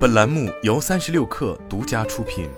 本栏目由三十六氪独家出品。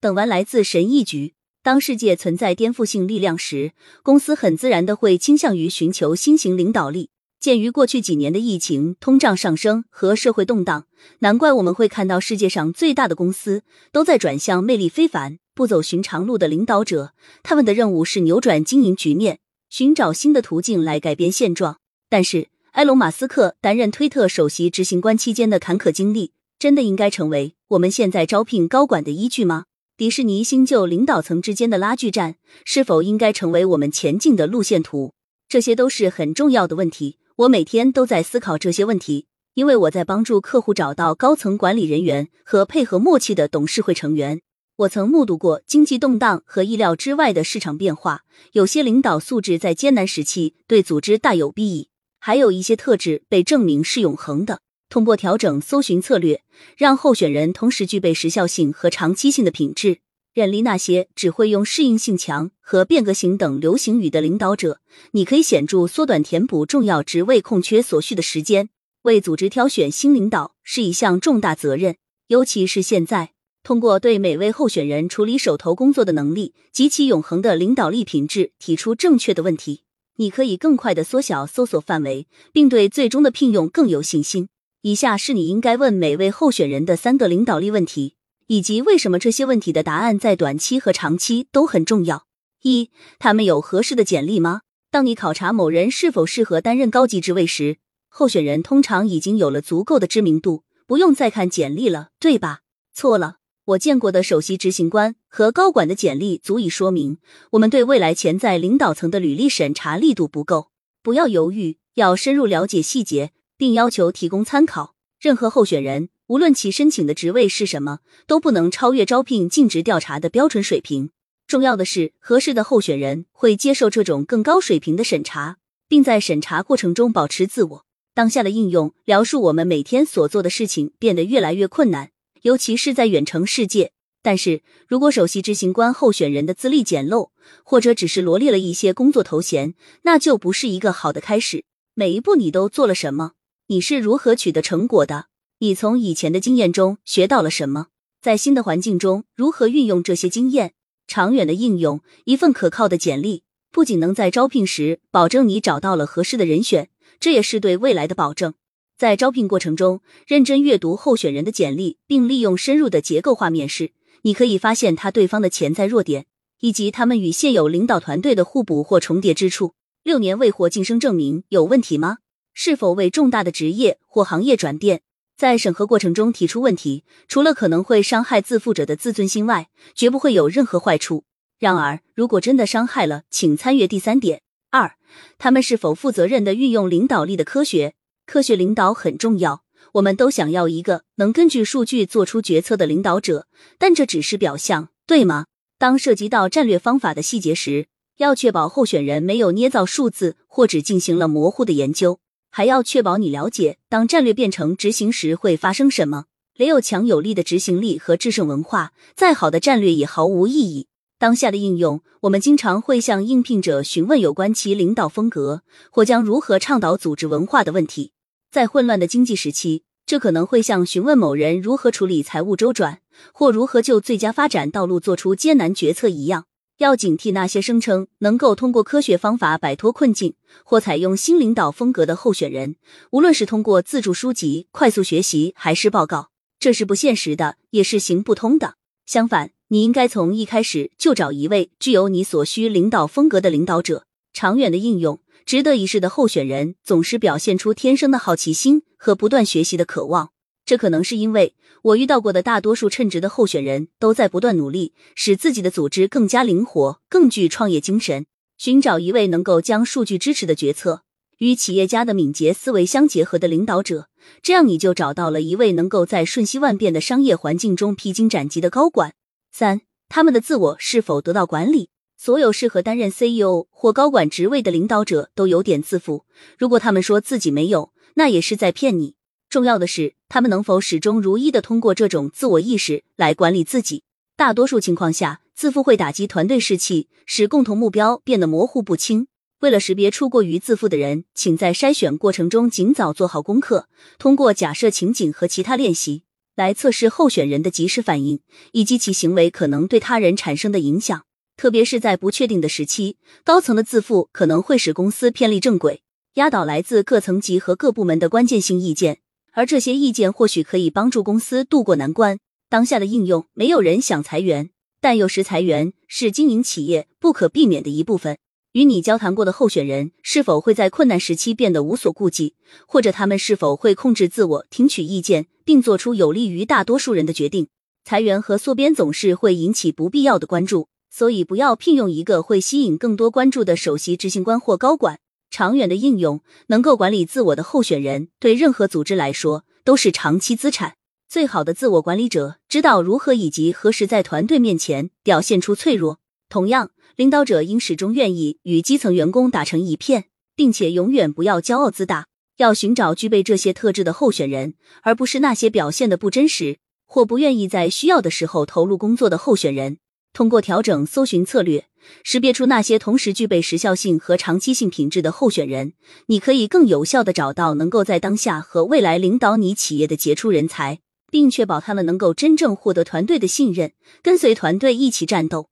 等完来自神意局，当世界存在颠覆性力量时，公司很自然的会倾向于寻求新型领导力。鉴于过去几年的疫情、通胀上升和社会动荡，难怪我们会看到世界上最大的公司都在转向魅力非凡、不走寻常路的领导者。他们的任务是扭转经营局面，寻找新的途径来改变现状。但是，埃隆·马斯克担任推特首席执行官期间的坎坷经历，真的应该成为我们现在招聘高管的依据吗？迪士尼新旧领导层之间的拉锯战，是否应该成为我们前进的路线图？这些都是很重要的问题。我每天都在思考这些问题，因为我在帮助客户找到高层管理人员和配合默契的董事会成员。我曾目睹过经济动荡和意料之外的市场变化，有些领导素质在艰难时期对组织大有裨益。还有一些特质被证明是永恒的。通过调整搜寻策略，让候选人同时具备时效性和长期性的品质，远离那些只会用适应性强和变革型等流行语的领导者。你可以显著缩短填补重要职位空缺所需的时间。为组织挑选新领导是一项重大责任，尤其是现在，通过对每位候选人处理手头工作的能力及其永恒的领导力品质提出正确的问题。你可以更快的缩小搜索范围，并对最终的聘用更有信心。以下是你应该问每位候选人的三个领导力问题，以及为什么这些问题的答案在短期和长期都很重要。一、他们有合适的简历吗？当你考察某人是否适合担任高级职位时，候选人通常已经有了足够的知名度，不用再看简历了，对吧？错了。我见过的首席执行官和高管的简历足以说明，我们对未来潜在领导层的履历审查力度不够。不要犹豫，要深入了解细节，并要求提供参考。任何候选人，无论其申请的职位是什么，都不能超越招聘尽职调查的标准水平。重要的是，合适的候选人会接受这种更高水平的审查，并在审查过程中保持自我。当下的应用描述我们每天所做的事情变得越来越困难。尤其是在远程世界，但是如果首席执行官候选人的资历简陋，或者只是罗列了一些工作头衔，那就不是一个好的开始。每一步你都做了什么？你是如何取得成果的？你从以前的经验中学到了什么？在新的环境中如何运用这些经验？长远的应用，一份可靠的简历不仅能在招聘时保证你找到了合适的人选，这也是对未来的保证。在招聘过程中，认真阅读候选人的简历，并利用深入的结构化面试，你可以发现他对方的潜在弱点，以及他们与现有领导团队的互补或重叠之处。六年未获晋升证明有问题吗？是否为重大的职业或行业转变？在审核过程中提出问题，除了可能会伤害自负者的自尊心外，绝不会有任何坏处。然而，如果真的伤害了，请参阅第三点。二，他们是否负责任的运用领导力的科学？科学领导很重要，我们都想要一个能根据数据做出决策的领导者，但这只是表象，对吗？当涉及到战略方法的细节时，要确保候选人没有捏造数字或只进行了模糊的研究，还要确保你了解当战略变成执行时会发生什么。没有强有力的执行力和制胜文化，再好的战略也毫无意义。当下的应用，我们经常会向应聘者询问有关其领导风格或将如何倡导组织文化的问题。在混乱的经济时期，这可能会像询问某人如何处理财务周转，或如何就最佳发展道路做出艰难决策一样。要警惕那些声称能够通过科学方法摆脱困境，或采用新领导风格的候选人。无论是通过自助书籍、快速学习，还是报告，这是不现实的，也是行不通的。相反，你应该从一开始就找一位具有你所需领导风格的领导者。长远的应用。值得一试的候选人总是表现出天生的好奇心和不断学习的渴望。这可能是因为我遇到过的大多数称职的候选人都在不断努力，使自己的组织更加灵活、更具创业精神。寻找一位能够将数据支持的决策与企业家的敏捷思维相结合的领导者，这样你就找到了一位能够在瞬息万变的商业环境中披荆斩棘的高管。三，他们的自我是否得到管理？所有适合担任 CEO 或高管职位的领导者都有点自负。如果他们说自己没有，那也是在骗你。重要的是，他们能否始终如一的通过这种自我意识来管理自己。大多数情况下，自负会打击团队士气，使共同目标变得模糊不清。为了识别出过于自负的人，请在筛选过程中尽早做好功课，通过假设情景和其他练习来测试候选人的及时反应以及其行为可能对他人产生的影响。特别是在不确定的时期，高层的自负可能会使公司偏离正轨，压倒来自各层级和各部门的关键性意见，而这些意见或许可以帮助公司渡过难关。当下的应用，没有人想裁员，但有时裁员是经营企业不可避免的一部分。与你交谈过的候选人是否会在困难时期变得无所顾忌，或者他们是否会控制自我，听取意见，并做出有利于大多数人的决定？裁员和缩编总是会引起不必要的关注，所以不要聘用一个会吸引更多关注的首席执行官或高管。长远的应用，能够管理自我的候选人，对任何组织来说都是长期资产。最好的自我管理者知道如何以及何时在团队面前表现出脆弱。同样。领导者应始终愿意与基层员工打成一片，并且永远不要骄傲自大。要寻找具备这些特质的候选人，而不是那些表现的不真实或不愿意在需要的时候投入工作的候选人。通过调整搜寻策略，识别出那些同时具备时效性和长期性品质的候选人，你可以更有效的找到能够在当下和未来领导你企业的杰出人才，并确保他们能够真正获得团队的信任，跟随团队一起战斗。